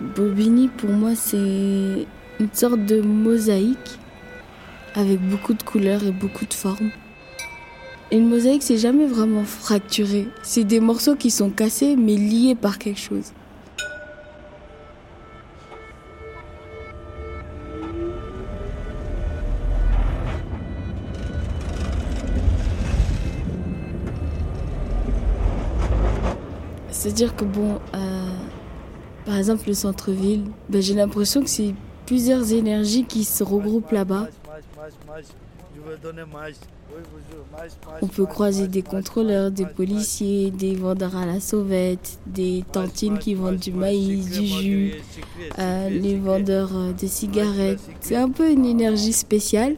Bobigny, pour moi, c'est une sorte de mosaïque avec beaucoup de couleurs et beaucoup de formes. Une mosaïque, c'est jamais vraiment fracturé. C'est des morceaux qui sont cassés mais liés par quelque chose. C'est-à-dire que bon, euh, par exemple le centre-ville, ben, j'ai l'impression que c'est plusieurs énergies qui se regroupent là-bas. On peut croiser des contrôleurs, des policiers, des vendeurs à la sauvette, des tantines qui vendent du maïs, du jus, euh, les vendeurs euh, de cigarettes. C'est un peu une énergie spéciale.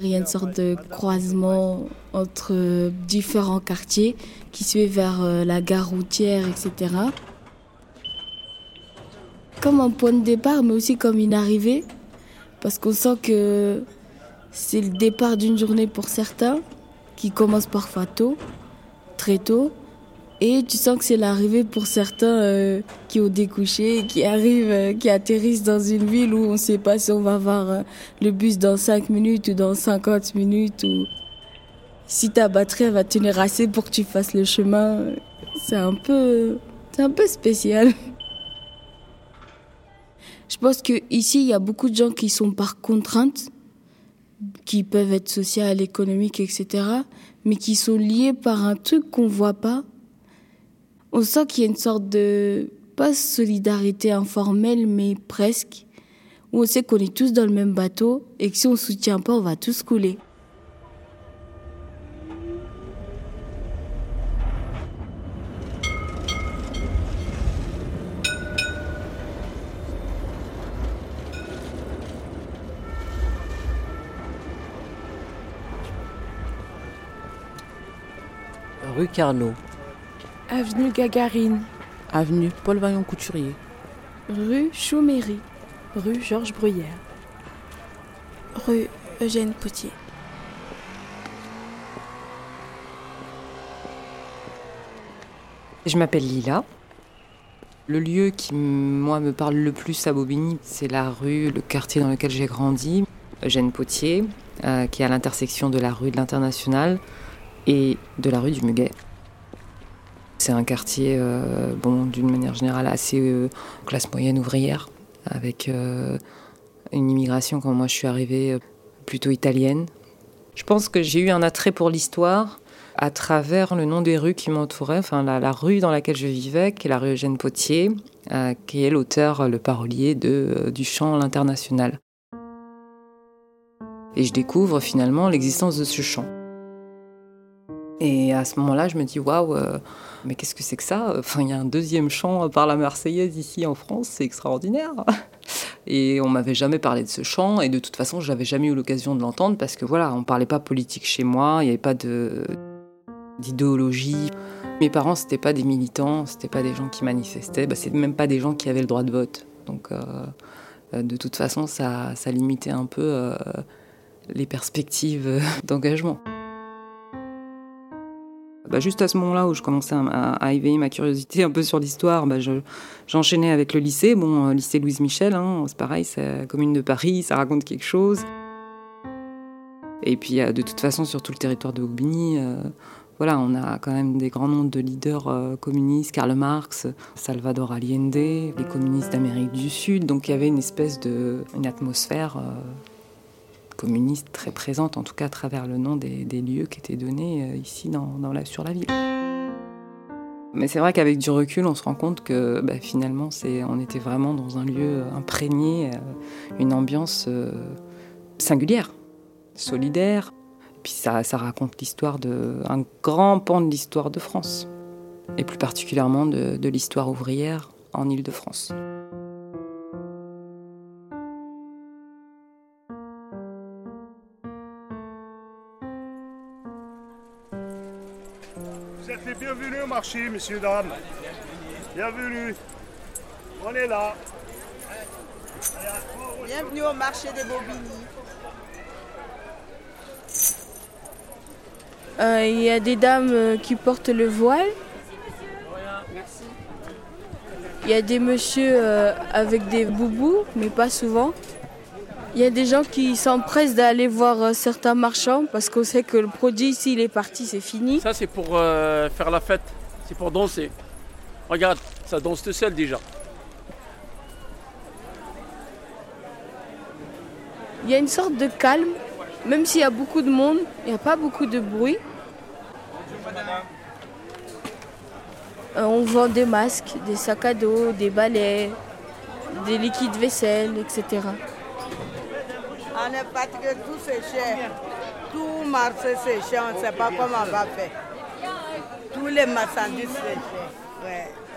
Il y a une sorte de croisement entre différents quartiers qui se fait vers euh, la gare routière, etc. Comme un point de départ, mais aussi comme une arrivée, parce qu'on sent que c'est le départ d'une journée pour certains, qui commence parfois tôt, très tôt, et tu sens que c'est l'arrivée pour certains euh, qui ont découché, qui arrivent, euh, qui atterrissent dans une ville où on ne sait pas si on va voir euh, le bus dans 5 minutes ou dans 50 minutes ou si ta batterie va tenir assez pour que tu fasses le chemin. C'est un peu, c'est un peu spécial. Je pense que ici il y a beaucoup de gens qui sont par contrainte, qui peuvent être sociales, économiques, etc., mais qui sont liés par un truc qu'on voit pas on sent qu'il y a une sorte de, pas solidarité informelle, mais presque, où on sait qu'on est tous dans le même bateau et que si on ne soutient pas, on va tous couler. Rue Carnot. Avenue Gagarine. Avenue Paul Vaillant Couturier. Rue Chouméry. Rue Georges Bruyère. Rue Eugène Potier. Je m'appelle Lila. Le lieu qui, moi, me parle le plus à Bobigny, c'est la rue, le quartier dans lequel j'ai grandi, Eugène Potier, euh, qui est à l'intersection de la rue de l'International et de la rue du Muguet. C'est un quartier, euh, bon, d'une manière générale, assez euh, classe moyenne ouvrière, avec euh, une immigration, quand moi je suis arrivée, plutôt italienne. Je pense que j'ai eu un attrait pour l'histoire à travers le nom des rues qui m'entouraient, enfin la, rue dans laquelle je vivais, qui est la rue Eugène Potier, qui est l'auteur, le parolier de, du chant L'International. Et je découvre finalement l'existence de ce chant. Et à ce moment-là, je me dis waouh, euh, mais qu'est-ce que c'est que ça? Enfin, il y a un deuxième chant par la Marseillaise ici en France, c'est extraordinaire. Et on m'avait jamais parlé de ce chant, et de toute façon, j'avais jamais eu l'occasion de l'entendre parce que voilà, on parlait pas politique chez moi, il n'y avait pas d'idéologie. Mes parents, c'était pas des militants, c'était pas des gens qui manifestaient, bah, c'est même pas des gens qui avaient le droit de vote. Donc, euh, euh, de toute façon, ça limitait un peu les perspectives d'engagement. Bah, juste à ce moment-là où je commençais à, éveiller ma curiosité un peu sur l'histoire, bah, j'enchaînais avec le lycée. Bon, euh, lycée Louise Michel, hein, c'est pareil, c'est la commune de Paris, ça raconte quelque chose. Et puis, de toute façon, sur tout le territoire de Aubigny, euh, voilà, on a quand même des grands noms de leaders euh, communistes, Karl Marx, Salvador Allende, les communistes d'Amérique du Sud. Donc, il y avait une espèce de, une atmosphère communiste très présente, en tout cas à travers le nom des, lieux qui étaient donnés euh, ici sur la ville. Mais c'est vrai qu'avec du recul, on se rend compte que bah, finalement, on était vraiment dans un lieu imprégné, euh, une ambiance euh, singulière, solidaire. Puis ça, raconte l'histoire d'un grand pan de l'histoire de France, et plus particulièrement de, de l'histoire ouvrière en Île-de-France. Marché, messieurs, dames. Bienvenue. On est là. Bienvenue au marché des Bobigny. Euh, il y a des dames euh, qui portent le voile. Merci. Il y a des messieurs euh, avec des boubous, mais pas souvent. Il y a des gens qui s'empressent d'aller voir euh, certains marchands parce qu'on sait que le produit, s'il est parti, c'est fini. Ça, c'est pour euh, faire la fête. C'est pour danser. Regarde, ça danse tout seul déjà. Il y a une sorte de calme, même s'il y a beaucoup de monde, il n'y a pas beaucoup de bruit. Euh, on vend des masques, des sacs à dos, des balais, des liquides vaisselle, etc. On est fatigué, tout c'est cher. Tout marché c'est cher, on ne sait pas comment on va faire.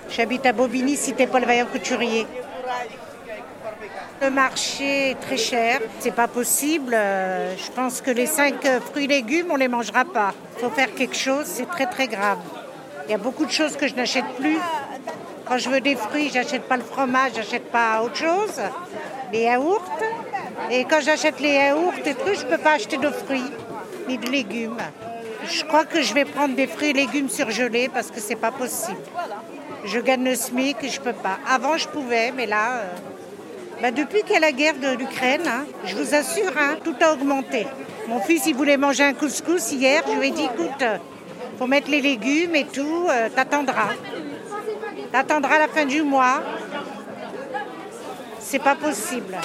J'habite à Bobigny, cité Paul Vaillant Couturier. Le marché est très cher, c'est pas possible. Euh, Je pense que les cinq euh, fruits et légumes, on les mangera pas. Il faut faire quelque chose, c'est très très grave. Il y a beaucoup de choses que je n'achète plus. Quand je veux des fruits, j'achète pas le fromage, j'achète pas autre chose, les yaourts. Et quand j'achète les yaourts et trucs, je peux pas acheter de fruits ni de légumes. Je crois que je vais prendre des fruits et légumes surgelés parce que c'est pas possible. Je gagne le SMIC et je peux pas. Avant, je pouvais, mais là, euh, bah, depuis qu'il y a la guerre de l'Ukraine, hein, je vous assure, hein, tout a augmenté. Mon fils, il voulait manger un couscous hier. Je lui ai dit, écoute, euh, faut mettre les légumes et tout, euh, t'attendras. T'attendras la fin du mois. C'est pas possible.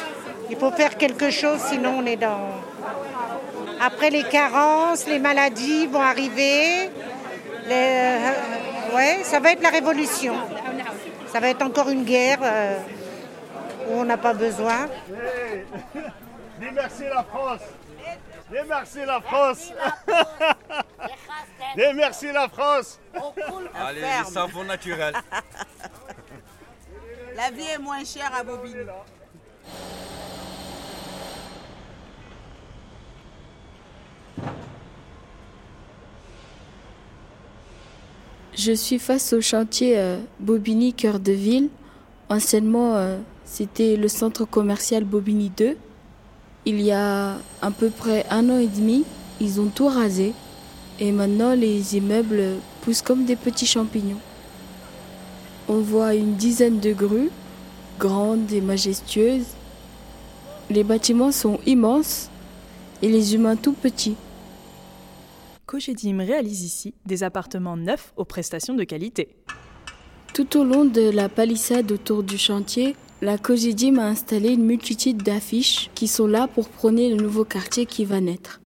Il faut faire quelque chose, sinon on est dans. Après les carences, les maladies vont arriver. Les- euh, ouais, ça va être la révolution. Ça va être encore une guerre euh, où on n'a pas besoin. Hey, merci la France. Merci la France. Merci la France. Allez, les savons naturels. La vie est moins chère à Bobigny. Je suis face au chantier euh, Bobigny Cœur de Ville. Anciennement, euh, c'était le centre commercial Bobigny 2. Il y a à peu près un an et demi, ils ont tout rasé. Et maintenant, les immeubles poussent comme des petits champignons. On voit une dizaine de grues, grandes et majestueuses. Les bâtiments sont immenses et les humains tout petits. Cogedim réalise ici des appartements neufs aux prestations de qualité. Tout au long de la palissade autour du chantier, la Cogidim a installé une multitude d'affiches qui sont là pour prôner le nouveau quartier qui va naître.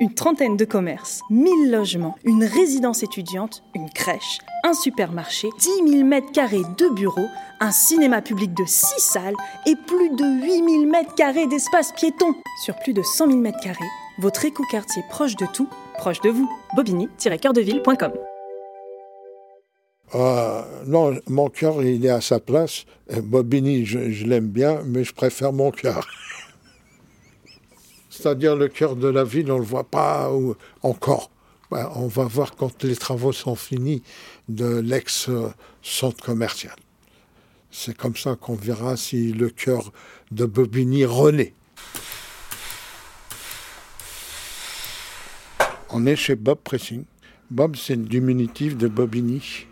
Une trentaine de commerces, 1000 logements, une résidence étudiante, une crèche, un supermarché, 10 000 mètres carrés de bureaux, un cinéma public de 6 salles et plus de 8 000 mètres carrés d'espace piéton. Sur plus de 100 000 mètres carrés, votre éco-quartier proche de tout, proche de vous. bobigny-cœurdeville.com Euh, non, mon cœur, il est à sa place. Euh, Bobigny, je, je l'aime bien, mais je préfère mon cœur. C'est-à-dire le cœur de la ville, on ne le voit pas ou- encore. Ben, on va voir quand les travaux sont finis de l'ex-centre commercial. C'est comme ça qu'on verra si le cœur de Bobigny renaît. On est chez Bob Pressing. Bob, c'est le diminutif de Bobigny.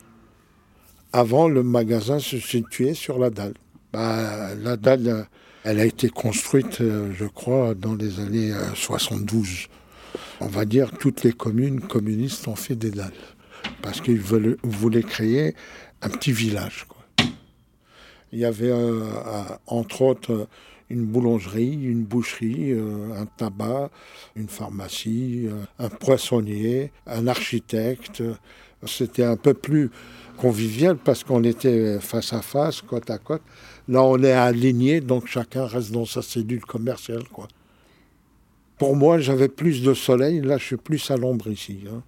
Avant, le magasin se situait sur la dalle. Bah, la dalle, euh, elle a été construite, euh, je crois, dans les années euh, 72. On va dire toutes les communes communistes ont fait des dalles. Parce qu'ils voulaient créer un petit village. Il y avait, euh, entre autres, une boulangerie, une boucherie, euh, un tabac, une pharmacie, euh, un poissonnier, un architecte. C'était un peu plus convivial parce qu'on était face à face, côte à côte. Là, on est aligné, donc chacun reste dans sa cellule commerciale. Pour moi, j'avais plus de soleil. Là, je suis plus à l'ombre ici. hein.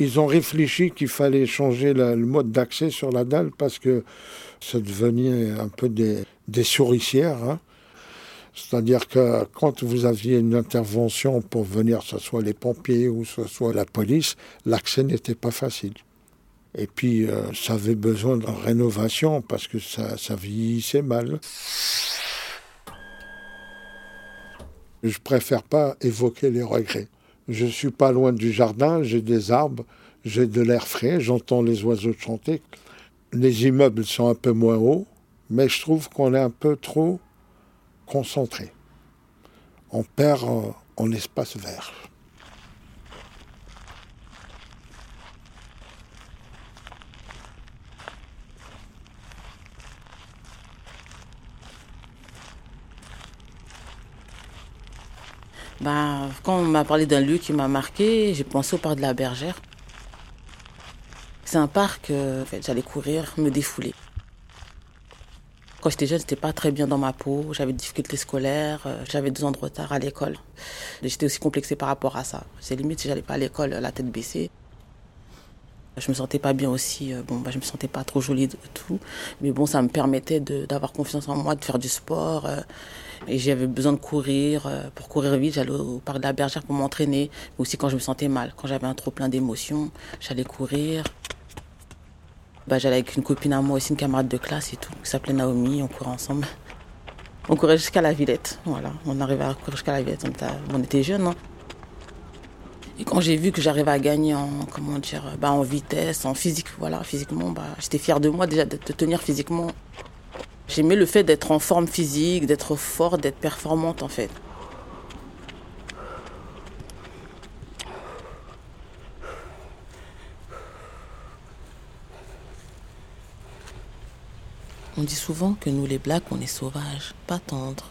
Ils ont réfléchi qu'il fallait changer le mode d'accès sur la dalle parce que ça devenait un peu des, souricières. hein. C'est-à-dire que quand vous aviez une intervention pour venir, ce soit les pompiers ou ce soit la police, l'accès n'était pas facile. Et puis, euh, ça avait besoin de rénovation parce que ça, ça vieillissait mal. Je préfère pas évoquer les regrets. Je suis pas loin du jardin, j'ai des arbres, j'ai de l'air frais, j'entends les oiseaux chanter. Les immeubles sont un peu moins hauts, mais je trouve qu'on est un peu trop concentré. On perd en, en espace vert. Bah, quand on m'a parlé d'un lieu qui m'a marqué, j'ai pensé au parc de la Bergère. C'est un parc, euh, en fait, j'allais courir, me défouler. Quand j'étais jeune, j'étais pas très bien dans ma peau, j'avais des difficultés scolaires, euh, j'avais deux ans de retard à l'école. J'étais aussi complexée par rapport à ça. C'est limite si j'allais pas à l'école la tête baissée. Je me sentais pas bien aussi, euh, bon, bah, je me sentais pas trop jolie de tout, mais bon, ça me permettait d'avoir confiance en moi, de faire du sport. euh, et j'avais besoin de courir. euh, pour courir vite, j'allais au parc de la Bergère pour m'entraîner, mais aussi quand je me sentais mal, quand j'avais un trop plein d'émotions, j'allais courir. Bah, j'allais avec une copine à moi aussi, une camarade de classe et tout, qui s'appelait Naomi, on courait ensemble. On courait jusqu'à la Villette, voilà. On arrivait à courir jusqu'à la Villette, on était, on était jeunes. hein. Et quand j'ai vu que j'arrivais à gagner en, comment dire, bah, en vitesse, en physique, voilà, physiquement, bah, j'étais fière de moi déjà de, de tenir physiquement. J'aimais le fait d'être en forme physique, d'être forte, d'être performante en fait. On dit souvent que nous les blacks, on est sauvages, pas tendres.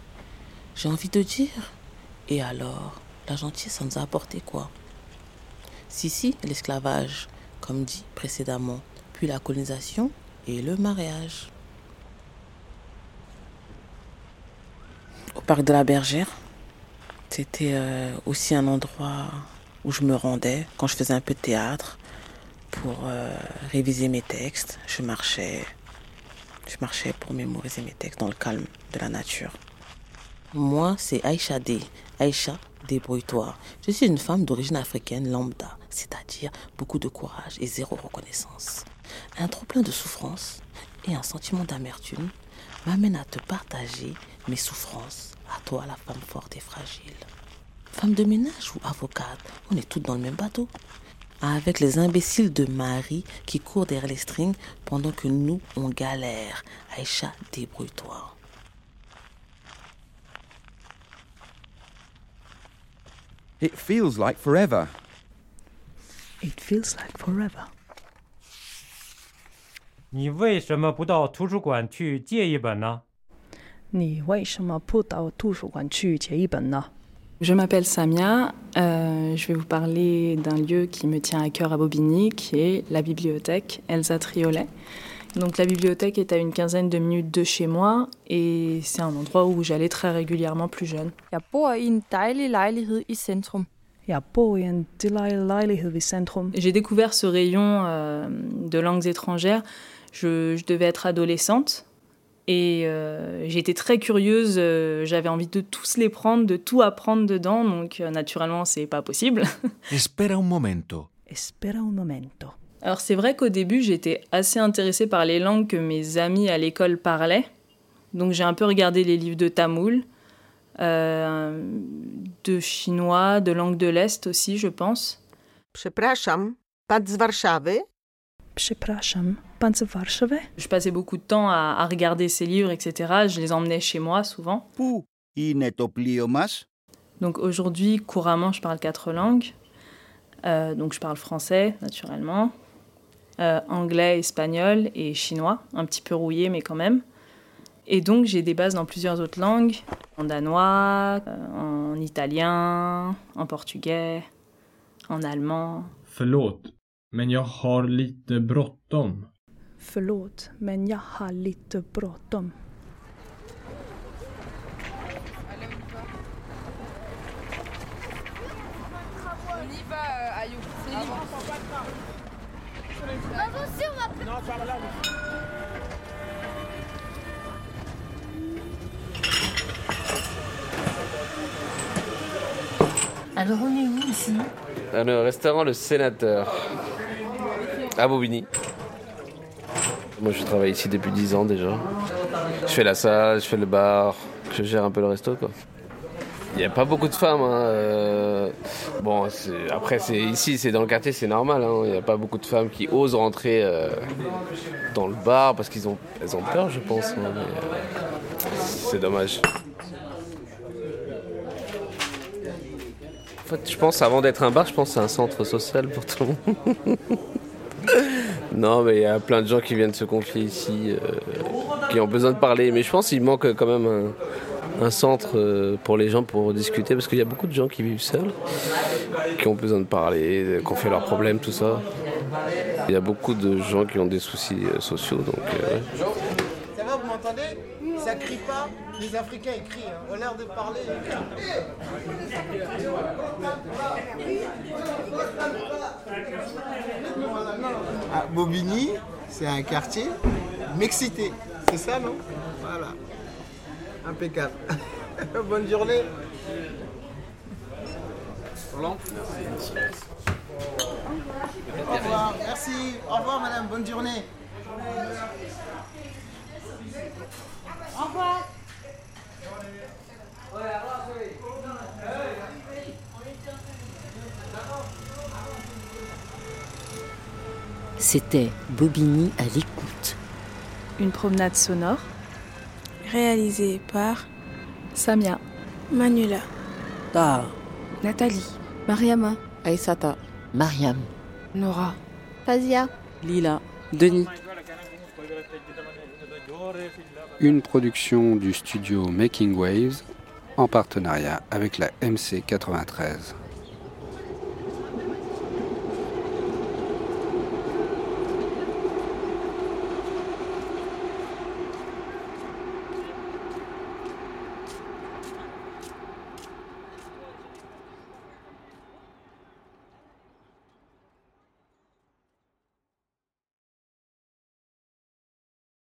J'ai envie de dire, et alors, la gentillesse, ça nous a apporté quoi? Si, si, l'esclavage, comme dit précédemment, puis la colonisation et le mariage. Au parc de la Bergère, c'était euh, aussi un endroit où je me rendais quand je faisais un peu de théâtre pour euh, réviser mes textes. Je marchais, je marchais pour mémoriser mes textes dans le calme de la nature. Moi, c'est Aïcha D. Aïcha, débrouille-toi. Je suis une femme d'origine africaine lambda, c'est-à-dire beaucoup de courage et zéro reconnaissance. Un trop-plein de souffrance et un sentiment d'amertume m'amènent à te partager mes souffrances, à toi, la femme forte et fragile. Femme de ménage ou avocate, on est toutes dans le même bateau. Avec les imbéciles de Marie qui courent derrière les strings pendant que nous, on galère. Aïcha, débrouille-toi. It feels like forever. It feels like forever. 你为什么不到图书馆去借一本呢？你为什么不到图书馆去借一本呢？ Je m'appelle Samia, euh, je vais vous parler d'un lieu qui me tient à cœur à Bobigny, qui est la bibliothèque Elsa Triolet. Donc la bibliothèque est à une quinzaine de minutes de chez moi et c'est un endroit où j'allais très régulièrement plus jeune. Jeg bor i en dejlig lejlighed i centrum. Jeg bor i en dejlig lejlighed i centrum. J'ai découvert ce rayon euh, de langues étrangères. Je, je devais être adolescente et euh, j'étais très curieuse. euh, J'avais envie de tous les prendre, de tout apprendre dedans. Donc euh, naturellement, c'est pas possible. Espera un momento. Espera un momento. Alors c'est vrai qu'au début j'étais assez intéressée par les langues que mes amis à l'école parlaient, donc j'ai un peu regardé les livres de tamoul, euh, de chinois, de langue de l'Est aussi je pense. Je passais beaucoup de temps à, regarder ces livres, etc. Je les emmenais chez moi souvent. Donc aujourd'hui, couramment, je parle quatre langues. Euh, donc je parle français, naturellement, euh, anglais, espagnol et chinois, un petit peu rouillé, mais quand même. Et donc j'ai des bases dans plusieurs autres langues, en danois, euh, en italien, en portugais, en allemand. Förlåt, men jag har lite bråttom. Förlåt, men jag har lite bråttom. On y va, euh, Ayou. C'est libre. Non, par là, Alors on est où ici? Le restaurant Le Sénateur, à Bobigny. Moi, je travaille ici depuis 10 ans déjà. Je fais la salle, je fais le bar, je gère un peu le resto, quoi. Il n'y a pas beaucoup de femmes. hein, euh, Après, ici, c'est dans le quartier, c'est normal. hein. Il n'y a pas beaucoup de femmes qui osent rentrer euh, dans le bar parce qu'elles ont, ont peur, je pense. hein, euh, c'est dommage. En fait, je pense, avant d'être un bar, je pense que c'est un centre social pour tout le monde. non, mais il y a plein de gens qui viennent se confier ici, euh, qui ont besoin de parler. Mais je pense qu'il manque quand même un, centre pour les gens pour discuter, parce qu'il y a beaucoup de gens qui vivent seuls, qui ont besoin de parler, de confier leurs problèmes, tout ça. Il y a beaucoup de gens qui ont des soucis euh, sociaux, donc euh. Ça va, vous m'entendez? Ça crie pas Les Africains ils crient, hein. on a l'air de parler. Ah, Bobigny, c'est un quartier mexité, c'est ça non? Voilà. Impeccable. Bonne journée. Au revoir, merci. Au revoir madame, bonne journée. Au revoir. C'était Bobigny à l'écoute. Une promenade sonore. Réalisé par Samia. Manuela. Ta. Nathalie. Mariama. Aïsata. Mariam. Nora. Fazia. Lila. Denis. Une production du studio Making Waves en partenariat avec la MC 93.